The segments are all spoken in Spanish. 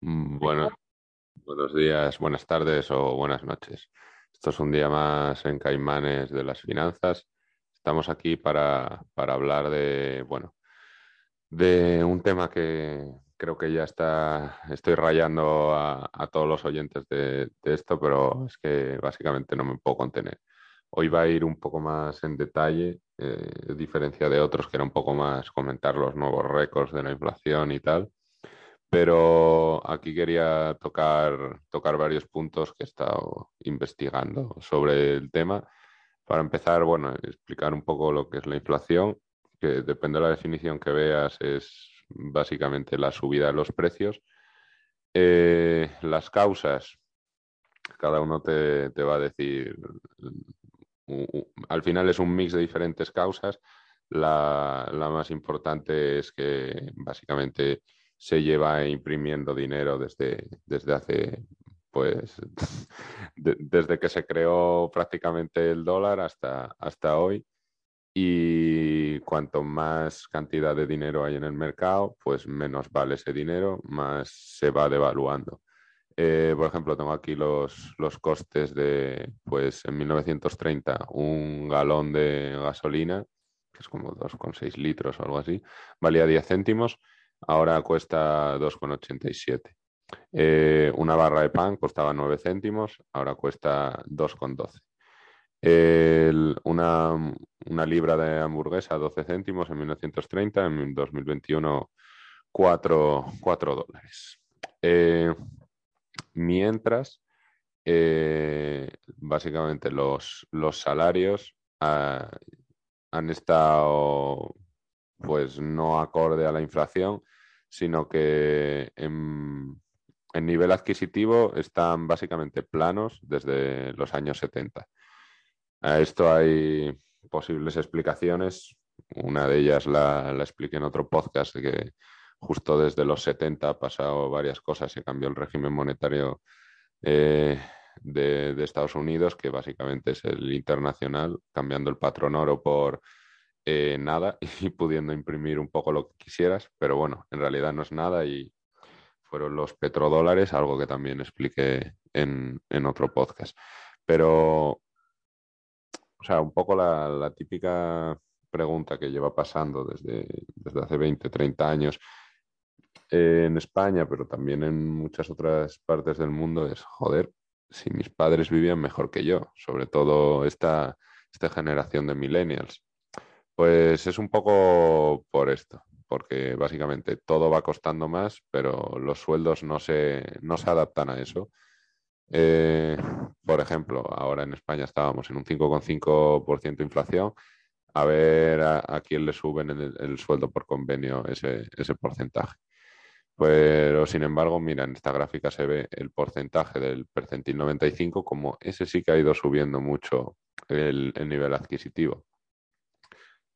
Mm, Bueno, buenos días, buenas tardes o buenas noches. Esto es un día más en Caimanes de las finanzas. Estamos aquí para, para hablar de, bueno, de un tema que creo que ya está, estoy rayando a, a todos los oyentes de, de esto, pero es que básicamente no me puedo contener. Hoy va a ir un poco más en detalle, eh, a diferencia de otros que era un poco más comentar los nuevos récords de la inflación y tal. Pero aquí quería tocar, tocar varios puntos que he estado investigando sobre el tema. Para empezar, bueno, explicar un poco lo que es la inflación, que depende de la definición que veas, es básicamente la subida de los precios. Eh, las causas, cada uno te, te va a decir, al final es un mix de diferentes causas. La, la más importante es que básicamente se lleva imprimiendo dinero desde, desde hace, pues, de- desde que se creó prácticamente el dólar hasta, hasta hoy. Y cuanto más cantidad de dinero hay en el mercado, pues menos vale ese dinero, más se va devaluando. Eh, por ejemplo, tengo aquí los, los costes de, pues en 1930, un galón de gasolina, que es como dos coma seis litros o algo así, valía 10 céntimos, ahora cuesta dos coma ochenta y siete. Eh, una barra de pan costaba 9 céntimos, ahora cuesta dos coma doce. El- una, una libra de hamburguesa, 12 céntimos en 1930, en 2021, 4, dólares. Eh, mientras, eh, básicamente los, los salarios ah, han estado pues no acorde a la inflación, sino que en, nivel adquisitivo están básicamente planos desde los años 70. A esto hay posibles explicaciones. Una de ellas la, expliqué en otro podcast, que justo desde los 70 ha pasado varias cosas. Se cambió el régimen monetario eh, de, de Estados Unidos, que básicamente es el internacional, cambiando el patrón oro por eh, nada y pudiendo imprimir un poco lo que quisieras. Pero bueno, en realidad no es nada y fueron los petrodólares, algo que también expliqué en, en otro podcast. Pero o sea, un poco la, la típica pregunta que lleva pasando desde, desde hace 20, 30 años eh, en España, pero también en muchas otras partes del mundo es, joder, si mis padres vivían mejor que yo, sobre todo esta, esta generación de millennials. Pues es un poco por esto, porque básicamente todo va costando más, pero los sueldos no se, no se adaptan a eso. Eh, por ejemplo, ahora en España estábamos en un 5,5% de inflación. A ver a, quién le suben el, el sueldo por convenio ese, ese porcentaje. Pero sin embargo, mira, en esta gráfica se ve el porcentaje del percentil 95 como ese sí que ha ido subiendo mucho el nivel adquisitivo.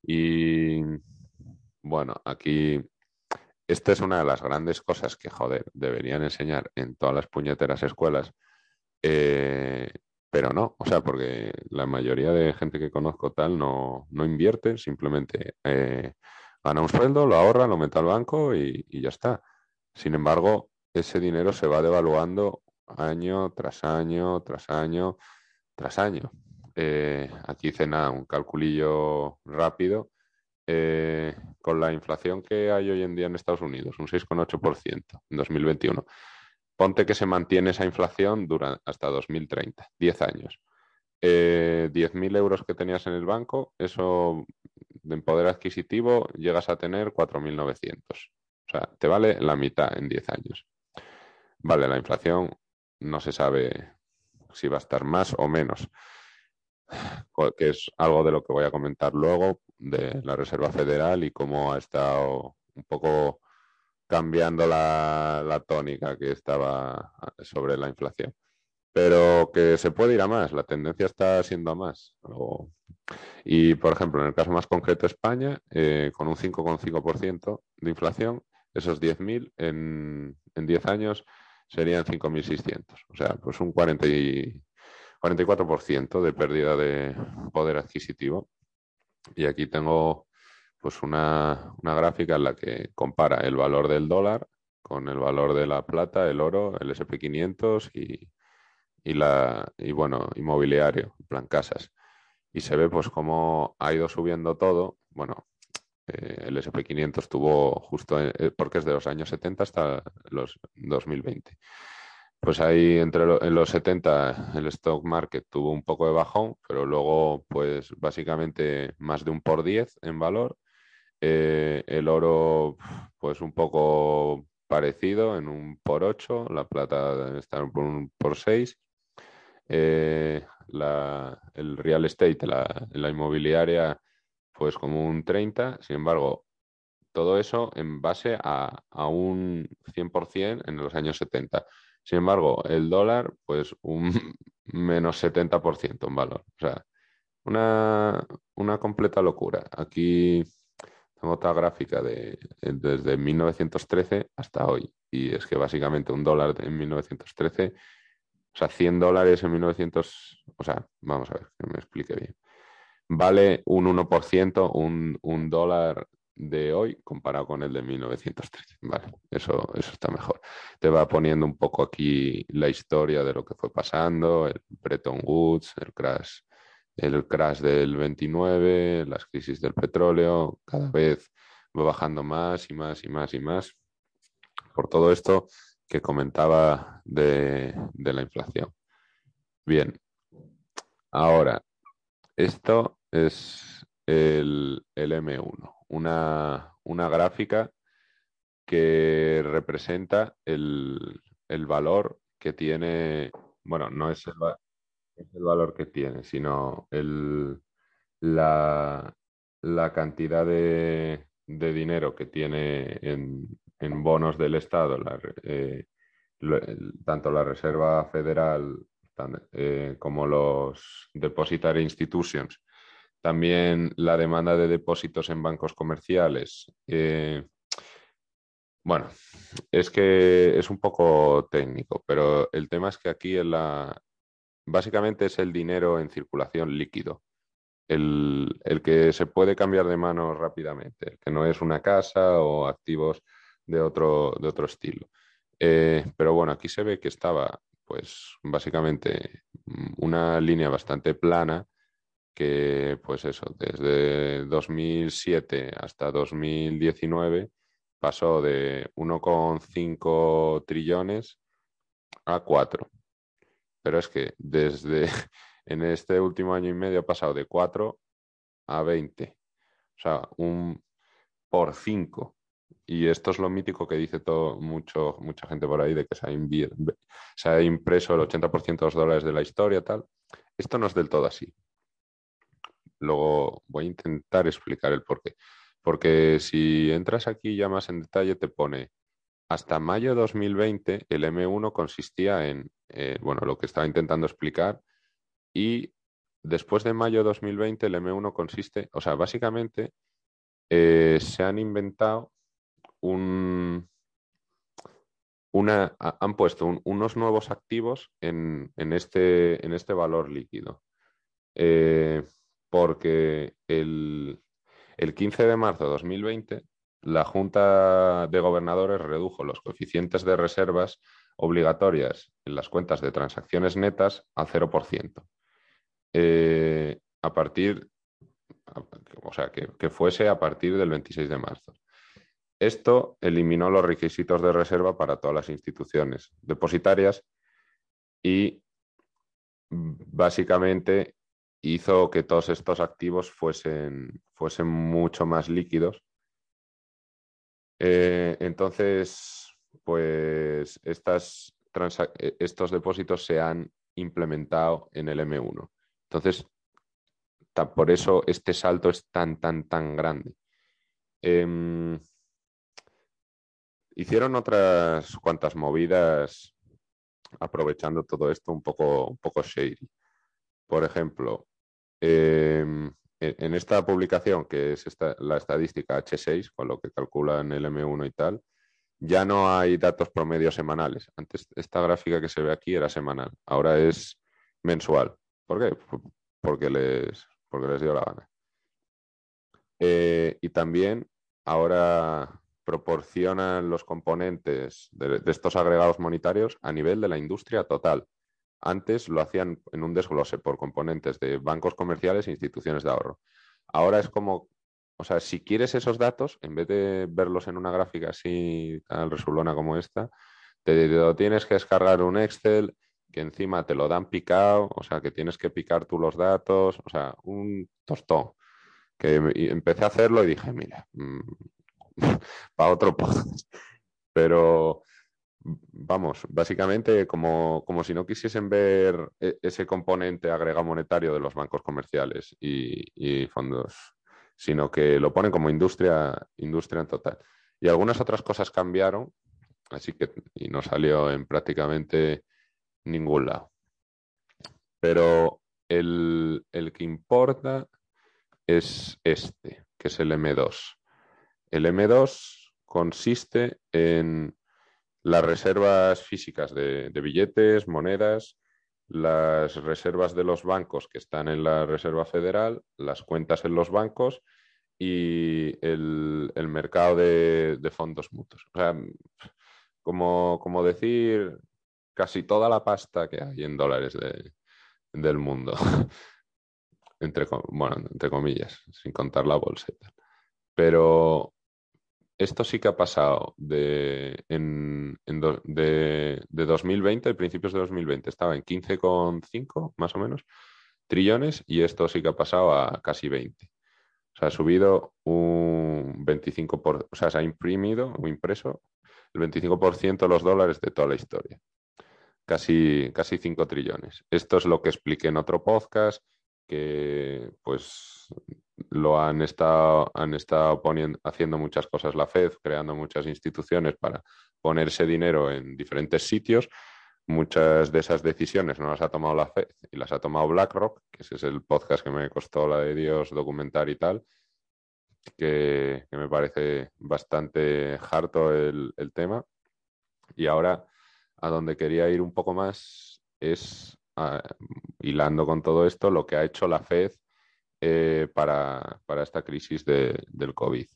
Y bueno, aquí esta es una de las grandes cosas que, joder, deberían enseñar en todas las puñeteras escuelas eh, pero no, o sea, porque la mayoría de gente que conozco tal no, no invierte, simplemente eh, gana un sueldo, lo ahorra, lo mete al banco y, y ya está. Sin embargo, ese dinero se va devaluando año tras año, tras año, tras año. Eh, aquí hice nada, un calculillo rápido. eh, con la inflación que hay hoy en día en Estados Unidos, un 6,8% en 2021 ponte que se mantiene esa inflación dura, hasta 2030, 10 años. Eh, 10.000 euros que tenías en el banco, eso en poder adquisitivo llegas a tener 4.900. O sea, te vale la mitad en 10 años. Vale, la inflación no se sabe si va a estar más o menos, que es algo de lo que voy a comentar luego de la Reserva Federal y cómo ha estado un poco cambiando la, tónica que estaba sobre la inflación. Pero que se puede ir a más, la tendencia está siendo a más. Y, por ejemplo, en el caso más concreto, España, eh, con un 5,5% de inflación, esos 10.000 en, en 10 años serían 5.600. O sea, pues un 40 y, 44% de pérdida de poder adquisitivo. Y aquí tengo pues una, una gráfica en la que compara el valor del dólar con el valor de la plata, el oro, el SP500 y, y, la, y bueno, inmobiliario, plan casas. Y se ve pues cómo ha ido subiendo todo. Bueno, eh, el SP500 tuvo justo, eh, porque es de los años 70 hasta los 2020. Pues ahí entre en los 70 el stock market tuvo un poco de bajón, pero luego pues básicamente más de un por 10 en valor. Eh, el oro pues un poco parecido en un por 8, la plata está en un por 6. el real estate, la, la inmobiliaria pues como un 30, sin embargo, todo eso en base a, a un 100% en los años 70. Sin embargo, el dólar, pues un menos 70% en valor. O sea, una, una completa locura. Aquí tengo otra gráfica de, desde 1913 hasta hoy. Y es que básicamente un dólar en 1913, o sea, 100 dólares en 1900, o sea, vamos a ver, que me explique bien vale un 1%, un, un dólar de hoy comparado con el de 1913. Vale, eso, eso está mejor. Te va poniendo un poco aquí la historia de lo que fue pasando, el Bretton Woods, el crash, el crash del 29, las crisis del petróleo, cada vez va bajando más y más y más y más. Por todo esto que comentaba de, de la inflación. Bien, ahora esto es el, M1, una, una, gráfica que representa el, valor que tiene, bueno, no es el, valor que tiene, sino el, la, cantidad de, dinero que tiene en, bonos del Estado, eh, tanto la Reserva Federal eh, como los depositary institutions, también la demanda de depósitos en bancos comerciales. Eh, bueno, es que es un poco técnico, pero el tema es que aquí la, básicamente es el dinero en circulación líquido, el, que se puede cambiar de mano rápidamente, que no es una casa o activos de otro, de otro estilo. Eh, pero bueno, aquí se ve que estaba pues básicamente mm, una línea bastante plana que pues eso, desde 2007 hasta 2019 pasó de 1,5 trillones a 4. Pero es que desde en este último año y medio ha pasado de 4 a 20. O sea, un por 5. Y esto es lo mítico que dice todo, mucho, mucha gente por ahí de que se ha, impreso el 80% de los dólares de la historia, tal. Esto no es del todo así. Luego voy a intentar explicar el por qué. Porque si entras aquí ya más en detalle, te pone hasta mayo de 2020 el M1 consistía en, eh, bueno, lo que estaba intentando explicar y después de mayo de 2020 el M1 consiste, o sea, básicamente eh, se han inventado un, una, han puesto unos nuevos activos en, este, en este valor líquido. Eh, porque el, 15 de marzo de 2020 la Junta de Gobernadores redujo los coeficientes de reservas obligatorias en las cuentas de transacciones netas al 0%. Eh, a partir, o sea, que, fuese a partir del 26 de marzo. Esto eliminó los requisitos de reserva para todas las instituciones depositarias y básicamente hizo que todos estos activos fuesen, fuesen mucho más líquidos. Eh, entonces, pues estas e, estos depósitos se han implementado en el M1. Entonces, por eso este salto es tan, tan, tan grande. Em, Hicieron otras cuantas movidas aprovechando todo esto un poco, un poco shady. Por ejemplo, em, en esta publicación, que es la estadística H6, con lo que calculan el M1 y tal, ya no hay datos promedios semanales. Antes esta gráfica que se ve aquí era semanal, ahora es mensual. ¿Por qué? Porque les, porque les dio la gana. Eh, y también ahora proporcionan los componentes de, estos agregados monetarios a nivel de la industria total. Antes lo hacían en un desglose por componentes de bancos comerciales e instituciones de ahorro. Ahora es como, o sea, si quieres esos datos, en vez de verlos en una gráfica así tan resulona como esta, te lo tienes que descargar un Excel que encima te lo dan picado, o sea, que tienes que picar tú los datos, o sea, un tostón. Que empecé a hacerlo y dije, mira, mm, para otro podcast. Pero vamos, básicamente como, como, si no quisiesen ver e, ese componente agregado monetario de los bancos comerciales y, fondos, sino que lo ponen como industria, industria en total. Y algunas otras cosas cambiaron, así que y no salió en prácticamente ningún lado. Pero el, el que importa es este, que es el M2. El M2 consiste en las reservas físicas de, billetes, monedas, las reservas de los bancos que están en la Reserva Federal, las cuentas en los bancos y el, mercado de, fondos mutuos. O sea, como, como, decir casi toda la pasta que hay en dólares del mundo. entre, bueno, entre comillas, sin contar la bolseta. Pero esto sí que ha pasado de, en, de, 2020, a principios de 2020, estaba en 15,5 más o menos trillones y esto sí que ha pasado a casi 20. O sea, ha subido un 25%, por, o sea, se ha imprimido o impreso el 25% de los dólares de toda la historia. Casi, casi 5 trillones. Esto es lo que expliqué en otro podcast, que pues lo han estado, han estado poniendo, haciendo muchas cosas la Fed, creando muchas instituciones para ponerse dinero en diferentes sitios. Muchas de esas decisiones no las ha tomado la Fed y las ha tomado BlackRock, que ese es el podcast que me costó la de Dios documentar y tal, que, me parece bastante harto el, el tema. Y ahora a donde quería ir un poco más es, ah, hilando con todo esto, lo que ha hecho la Fed eh, para, esta crisis del COVID.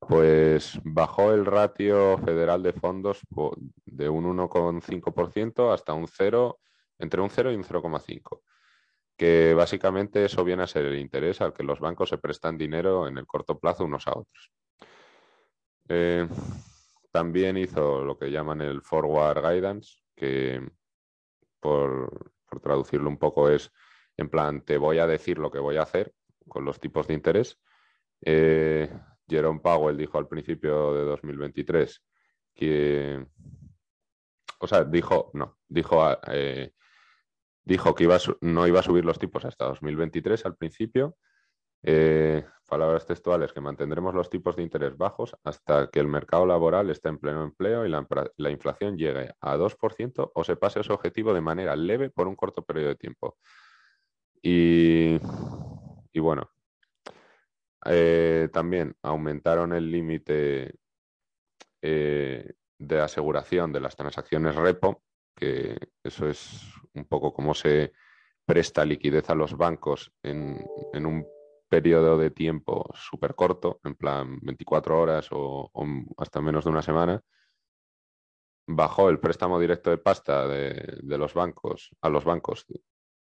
Pues bajó el ratio federal de fondos de un 1,5% hasta un 0, entre un 0 y un 0,5%, que básicamente eso viene a ser el interés al que los bancos se prestan dinero en el corto plazo unos a otros. Eh, también hizo lo que llaman el Forward Guidance, que por, por traducirlo un poco es en plan, te voy a decir lo que voy a hacer con los tipos de interés. Eh, Jerome Powell dijo al principio de 2023 que, o sea, dijo, no, dijo, eh, dijo que iba no iba a subir los tipos hasta 2023 al principio. Eh, palabras textuales, que mantendremos los tipos de interés bajos hasta que el mercado laboral esté en pleno empleo y la, la inflación llegue a 2% o se pase ese objetivo de manera leve por un corto periodo de tiempo. Y y bueno, eh, también aumentaron el límite eh, de aseguración de las transacciones repo, que eso es un poco como se presta liquidez a los bancos en, un periodo de tiempo súper corto, en plan 24 horas o, hasta menos de una semana, bajó el préstamo directo de pasta de, de los bancos a los bancos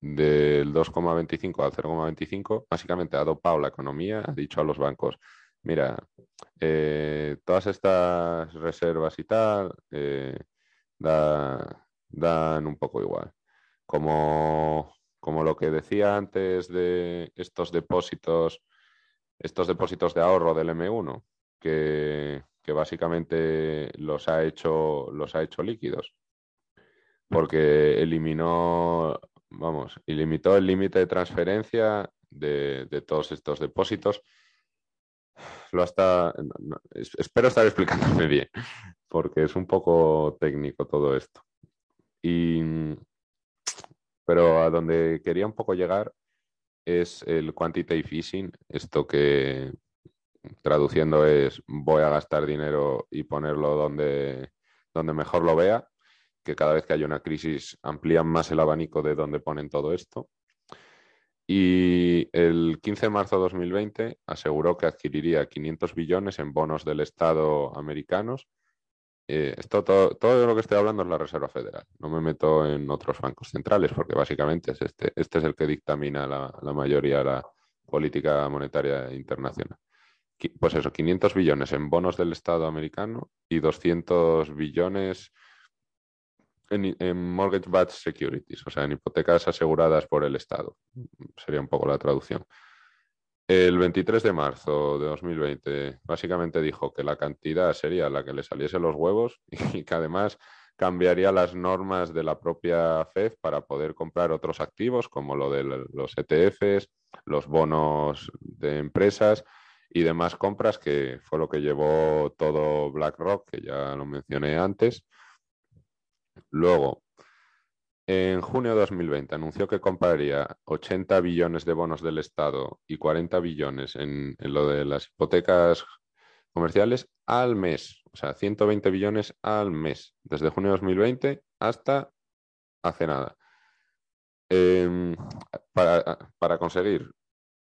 del 2,25 al 0,25, básicamente ha dopado la economía, ha dicho a los bancos, mira, eh, todas estas reservas y tal eh, dan un poco igual. Como, como lo que decía antes de estos depósitos, estos depósitos de ahorro del M1, que, que básicamente los ha hecho, los ha hecho líquidos porque eliminó vamos, y limitó el límite de transferencia de, todos estos depósitos. Lo hasta, espero estar explicándome bien, porque es un poco técnico todo esto. Y, pero a donde quería un poco llegar es el quantitative easing, esto que traduciendo es voy a gastar dinero y ponerlo donde, donde mejor lo vea que cada vez que hay una crisis amplían más el abanico de donde ponen todo esto. Y el 15 de marzo de 2020 aseguró que adquiriría 500 billones en bonos del Estado americanos. Eh, esto, todo, todo, lo que estoy hablando es la Reserva Federal. No me meto en otros bancos centrales porque básicamente es este, este es el que dictamina la, la mayoría de la política monetaria internacional. Pues eso, 500 billones en bonos del Estado americano y 200 billones en, mortgage-backed securities, o sea, en hipotecas aseguradas por el Estado. Sería un poco la traducción. El 23 de marzo de 2020, básicamente dijo que la cantidad sería la que le saliese los huevos y que además cambiaría las normas de la propia FED para poder comprar otros activos como lo de los ETFs, los bonos de empresas y demás compras, que fue lo que llevó todo BlackRock, que ya lo mencioné antes, Luego, en junio de 2020 anunció que compraría 80 billones de bonos del Estado y 40 billones en, lo de las hipotecas comerciales al mes. O sea, 120 billones al mes, desde junio de 2020 hasta hace nada. Em, para, conseguir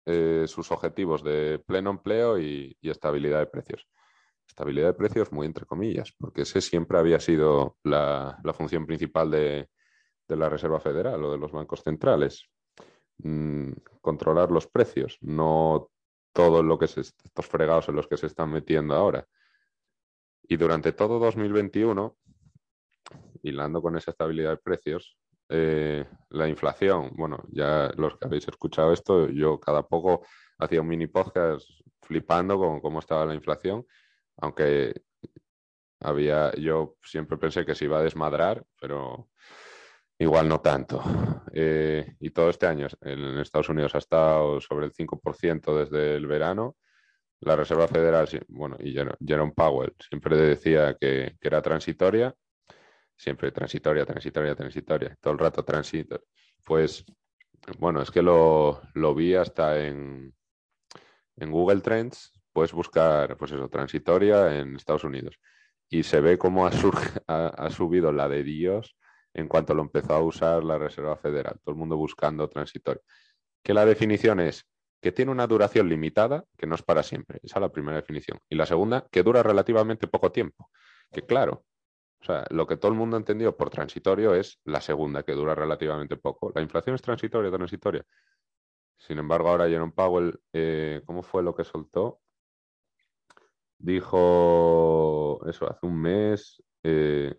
eh, sus objetivos de pleno empleo y estabilidad de precios. Estabilidad de precios, muy entre comillas, porque ese siempre había sido la, función principal de, la Reserva Federal o de los bancos centrales. Mm, controlar los precios, no todo lo que estos fregados en los que se están metiendo ahora. Y durante todo 2021, hilando con esa estabilidad de precios, eh, la inflación, bueno, ya los que habéis escuchado esto, yo cada poco hacía un mini podcast flipando con cómo estaba la inflación aunque había, yo siempre pensé que se iba a desmadrar, pero igual no tanto. Eh, y todo este año en Estados Unidos ha estado sobre el 5% desde el verano. La Reserva Federal, bueno, y Jerome Powell siempre decía que, era transitoria, siempre transitoria, transitoria, transitoria, todo el rato transitoria. Pues, bueno, es que lo, lo vi hasta en, en Google Trends, puedes buscar, pues eso, transitoria en Estados Unidos. Y se ve cómo ha, subido la de Dios en cuanto lo empezó a usar la Reserva Federal. Todo el mundo buscando transitoria. Que la definición es que tiene una duración limitada, que no es para siempre. Esa es la primera definición. Y la segunda, que dura relativamente poco tiempo. Que claro, o sea, lo que todo el mundo entendió por transitorio es la segunda, que dura relativamente poco. La inflación es transitoria, transitoria. Sin embargo, ahora Jerome Powell, eh, ¿cómo fue lo que soltó? Dijo eso hace un mes, eh,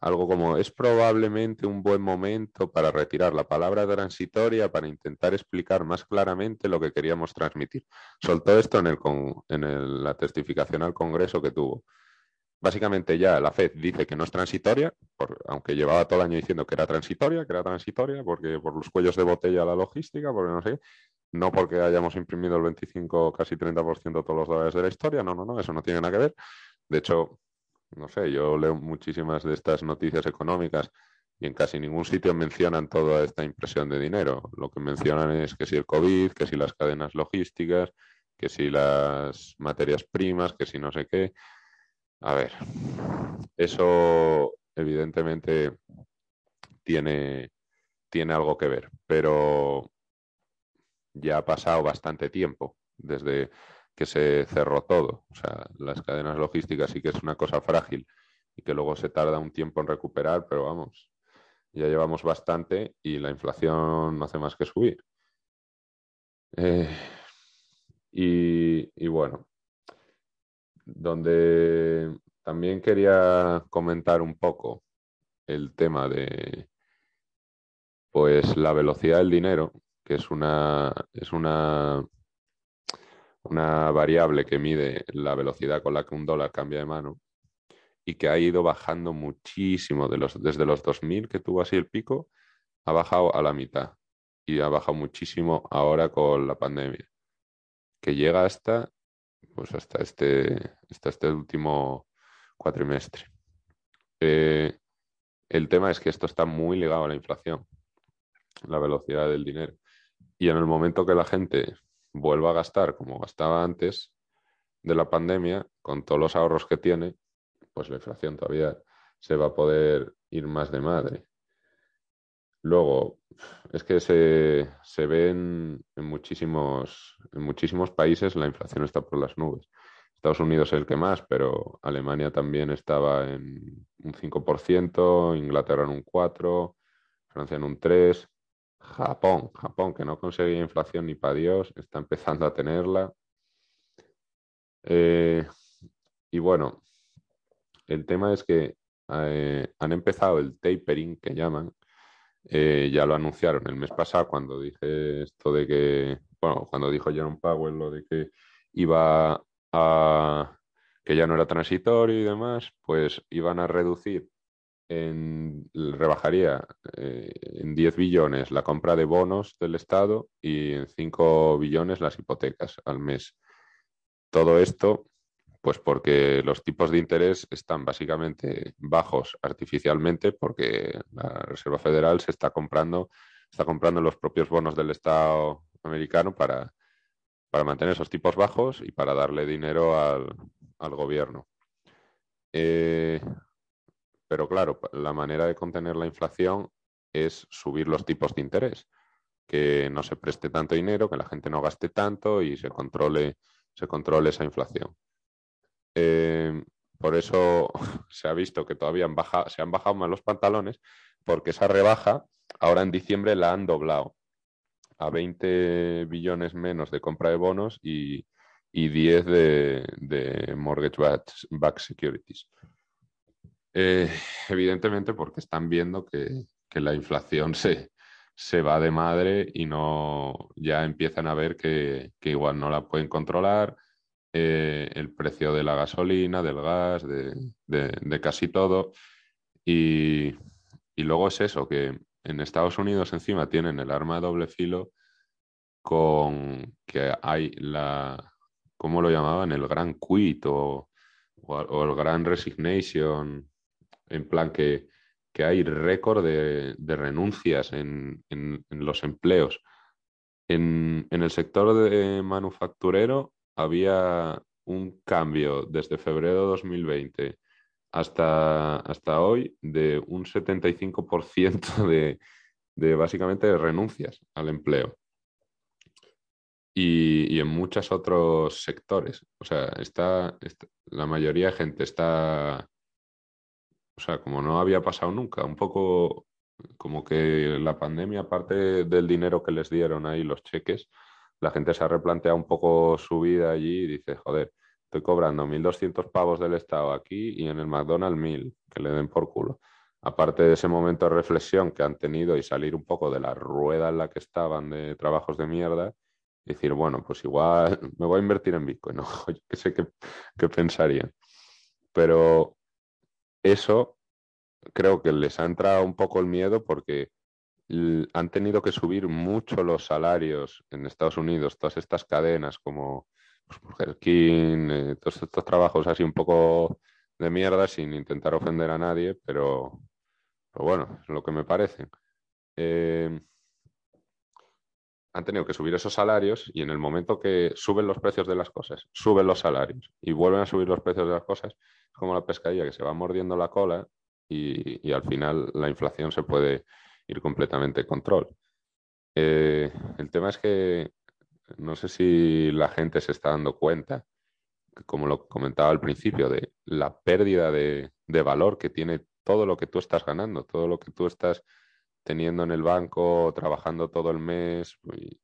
algo como es probablemente un buen momento para retirar la palabra transitoria para intentar explicar más claramente lo que queríamos transmitir. Soltó esto en, el, en la testificación al Congreso que tuvo. Básicamente ya la FED dice que no es transitoria, aunque llevaba todo el año diciendo que era transitoria, que era transitoria, porque por los cuellos de botella la logística, porque no sé no porque hayamos imprimido el 25, casi 30% de todos los dólares de la historia, no, no, no, eso no tiene nada que ver. De hecho, no sé, yo leo muchísimas de estas noticias económicas y en casi ningún sitio mencionan toda esta impresión de dinero. Lo que mencionan es que si el COVID, que si las cadenas logísticas, que si las materias primas, que si no sé qué. A ver, eso evidentemente tiene, tiene algo que ver, pero ya ha pasado bastante tiempo desde que se cerró todo. O sea, las cadenas logísticas sí que es una cosa frágil y que luego se tarda un tiempo en recuperar, pero vamos, ya llevamos bastante y la inflación no hace más que subir. Eh, y, y bueno, donde también quería comentar un poco el tema de pues la velocidad del dinero que es una, es una, una variable que mide la velocidad con la que un dólar cambia de mano y que ha ido bajando muchísimo de los, desde los 2000 que tuvo así el pico, ha bajado a la mitad y ha bajado muchísimo ahora con la pandemia, que llega hasta, pues hasta este, hasta este último cuatrimestre. Eh, el tema es que esto está muy ligado a la inflación, la velocidad del dinero. Y en el momento que la gente vuelva a gastar como gastaba antes de la pandemia, con todos los ahorros que tiene, pues la inflación todavía se va a poder ir más de madre. Luego, es que se, se ve en, muchísimos, en muchísimos países la inflación está por las nubes. Estados Unidos es el que más, pero Alemania también estaba en un 5%, Inglaterra en un 4%, Francia en un 3%, Japón, Japón que no conseguía inflación ni para Dios, está empezando a tenerla. Eh, y bueno, el tema es que eh, han empezado el tapering que llaman, eh, ya lo anunciaron el mes pasado cuando dije esto de que, bueno, cuando dijo Jerome Powell lo de que iba a, que ya no era transitorio y demás, pues iban a reducir, en, rebajaría eh, en 10 billones la compra de bonos del Estado y en 5 billones las hipotecas al mes. Todo esto pues porque los tipos de interés están básicamente bajos artificialmente porque la Reserva Federal se está comprando, está comprando los propios bonos del Estado americano para, para mantener esos tipos bajos y para darle dinero al, gobierno. Eh, pero claro, la manera de contener la inflación es subir los tipos de interés, que no se preste tanto dinero, que la gente no gaste tanto y se controle, esa inflación. Eh, por eso se ha visto que todavía se han bajado más los pantalones, porque esa rebaja ahora en diciembre la han doblado a 20 billones menos de compra de bonos y, 10 de, mortgage backed securities. Eh, evidentemente porque están viendo que, la inflación se, se, va de madre y no ya empiezan a ver que, que igual no la pueden controlar, eh, el precio de la gasolina, del gas, de, casi todo. Y, luego es eso, que en Estados Unidos encima tienen el arma de doble filo con que hay la, ¿cómo lo llamaban? El gran quit o, el gran resignation, en plan que, hay récord de, renuncias en, los empleos. En, en, el sector de manufacturero había un cambio desde febrero de 2020 hasta, hasta hoy de un 75% de, de básicamente de renuncias al empleo. Y, en muchos otros sectores. O sea, está, la mayoría de gente está, o sea, como no había pasado nunca, un poco como que la pandemia, aparte del dinero que les dieron ahí los cheques, la gente se ha replanteado un poco su vida allí y dice, joder, estoy cobrando 1.200 pavos del Estado aquí y en el McDonald's 1.000, que le den por culo. Aparte de ese momento de reflexión que han tenido y salir un poco de la rueda en la que estaban de trabajos de mierda, decir, bueno, pues igual me voy a invertir en Bitcoin, ¿no? Yo qué sé qué pensarían. Pero eso creo que les ha entrado un poco el miedo porque han tenido que subir mucho los salarios en Estados Unidos, todas estas cadenas como pues, King, eh, todos estos trabajos así un poco de mierda sin intentar ofender a nadie, pero, bueno, es lo que me parece. Eh, han tenido que subir esos salarios y en el momento que suben los precios de las cosas, suben los salarios y vuelven a subir los precios de las cosas, es como la pescadilla que se va mordiendo la cola y al final la inflación se puede ir completamente control. Eh, el tema es que no sé si la gente se está dando cuenta, como lo comentaba al principio, de la pérdida de, valor que tiene todo lo que tú estás ganando, todo lo que tú estás teniendo en el banco, trabajando todo el mes. Y,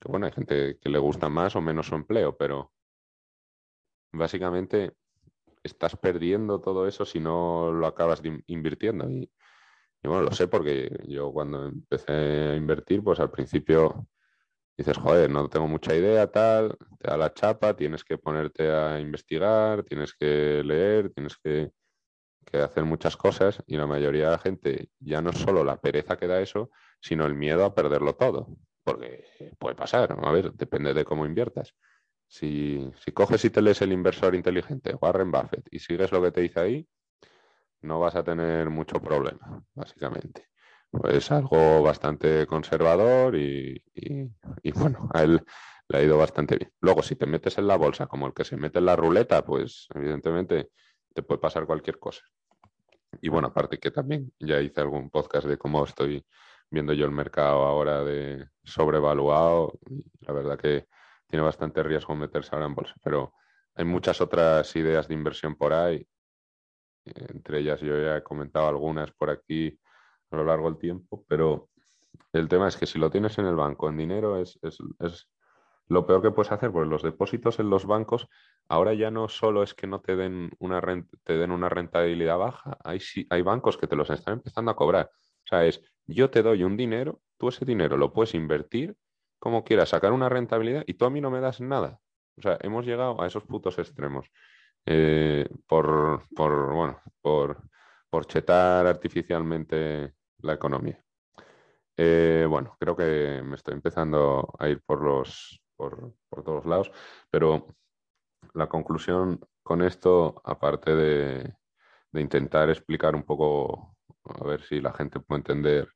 que bueno, hay gente que le gusta más o menos su empleo, pero básicamente estás perdiendo todo eso si no lo acabas invirtiendo. Y, y bueno, lo sé porque yo cuando empecé a invertir, pues al principio dices, joder, no tengo mucha idea, tal, te da la chapa, tienes que ponerte a investigar, tienes que leer, tienes que, hacer muchas cosas y la mayoría de la gente ya no solo la pereza que da eso, sino el miedo a perderlo todo, porque puede pasar, a ver, depende de cómo inviertas. Si, si coges y te lees el inversor inteligente, Warren Buffett, y sigues lo que te dice ahí, no vas a tener mucho problema, básicamente. Pues algo bastante conservador y, bueno, a él le ha ido bastante bien. Luego, si te metes en la bolsa como el que se mete en la ruleta, pues evidentemente te puede pasar cualquier cosa. Y bueno, aparte que también ya hice algún podcast de cómo estoy viendo yo el mercado ahora de sobrevaluado, la verdad que tiene bastante riesgo meterse ahora en bolsa, pero hay muchas otras ideas de inversión por ahí, entre ellas yo ya he comentado algunas por aquí a lo largo del tiempo, pero el tema es que si lo tienes en el banco en dinero es, lo peor que puedes hacer, porque los depósitos en los bancos ahora ya no solo es que no te den una, te den una rentabilidad baja, hay, hay bancos que te los están empezando a cobrar. O sea, es yo te doy un dinero, tú ese dinero lo puedes invertir como quieras, sacar una rentabilidad y tú a mí no me das nada. O sea, hemos llegado a esos putos extremos eh, por, por, bueno, por, por chetar artificialmente la economía. Eh, bueno, creo que me estoy empezando a ir por los por, todos lados, pero la conclusión con esto, aparte de, intentar explicar un poco, a ver si la gente puede entender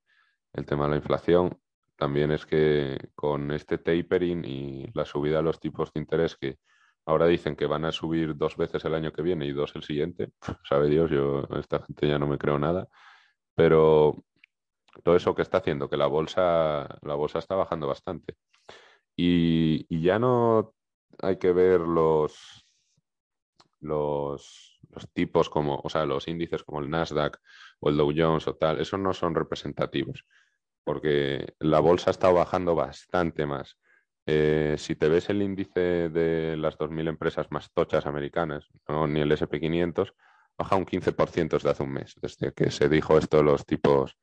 el tema de la inflación, también es que con este tapering y la subida de los tipos de interés que ahora dicen que van a subir dos veces el año que viene y dos el siguiente, sabe Dios, yo esta gente ya no me creo nada, pero todo eso que está haciendo, que la bolsa, la bolsa está bajando bastante. Y, ya no hay que ver los, los, tipos como, o sea, los índices como el Nasdaq o el Dow Jones o tal, esos no son representativos, porque la bolsa está bajando bastante más. Eh, si te ves el índice de las 2.000 empresas más tochas americanas, no, ni el SP500, baja un 15% desde hace un mes, desde que se dijo esto los tipos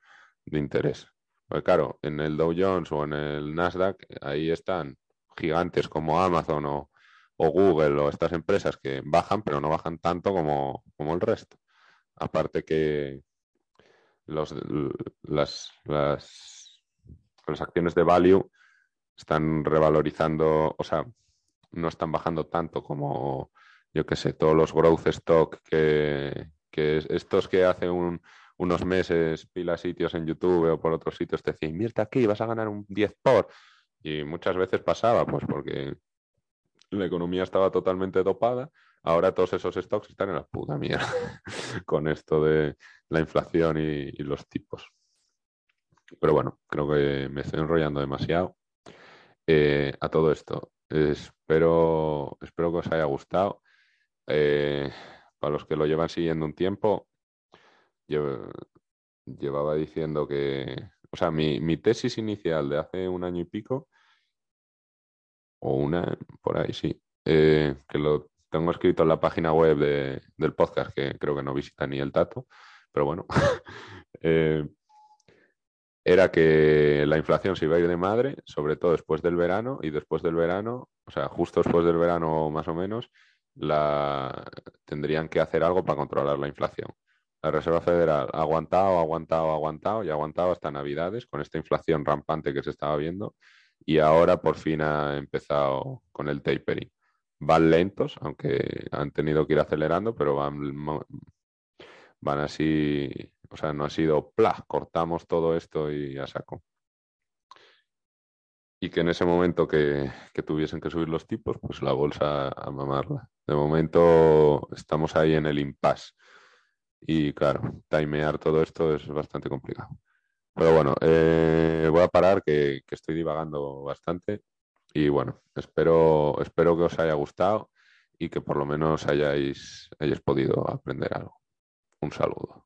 de interés. Pues claro, en el Dow Jones o en el Nasdaq, ahí están gigantes como Amazon o, Google o estas empresas que bajan, pero no bajan tanto como, el resto. Aparte que los, las, las, las acciones de value están revalorizando, o sea, no están bajando tanto como, yo qué sé, todos los growth stock que, que estos que hace un, unos meses pila sitios en YouTube o por otros sitios te decía, invierte aquí, vas a ganar un 10 por. Y muchas veces pasaba, pues porque la economía estaba totalmente dopada. Ahora todos esos stocks están en la puta mierda con esto de la inflación y, los tipos. Pero bueno, creo que me estoy enrollando demasiado eh, a todo esto. Espero, espero que os haya gustado. Eh, para los que lo llevan siguiendo un tiempo, llevaba diciendo que, o sea, mi, tesis inicial de hace un año y pico, o una, por ahí sí, eh, que lo tengo escrito en la página web del podcast, que creo que no visita ni el tato, pero bueno, eh, era que la inflación se iba a ir de madre, sobre todo después del verano, y después del verano, o sea, justo después del verano más o menos, la, tendrían que hacer algo para controlar la inflación. La Reserva Federal ha aguantado, aguantado, aguantado y ha aguantado hasta Navidades con esta inflación rampante que se estaba viendo y ahora por fin ha empezado con el tapering. Van lentos, aunque han tenido que ir acelerando, pero van, van así, o sea, no ha sido, ¡plah! Cortamos todo esto y ya saco. Y que en ese momento que, que tuviesen que subir los tipos, pues la bolsa a mamarla. De momento estamos ahí en el impasse y claro, timear todo esto es bastante complicado. Pero bueno, eh, voy a parar que, que, estoy divagando bastante y bueno, espero, espero que os haya gustado y que por lo menos hayáis, hayáis podido aprender algo. Un saludo.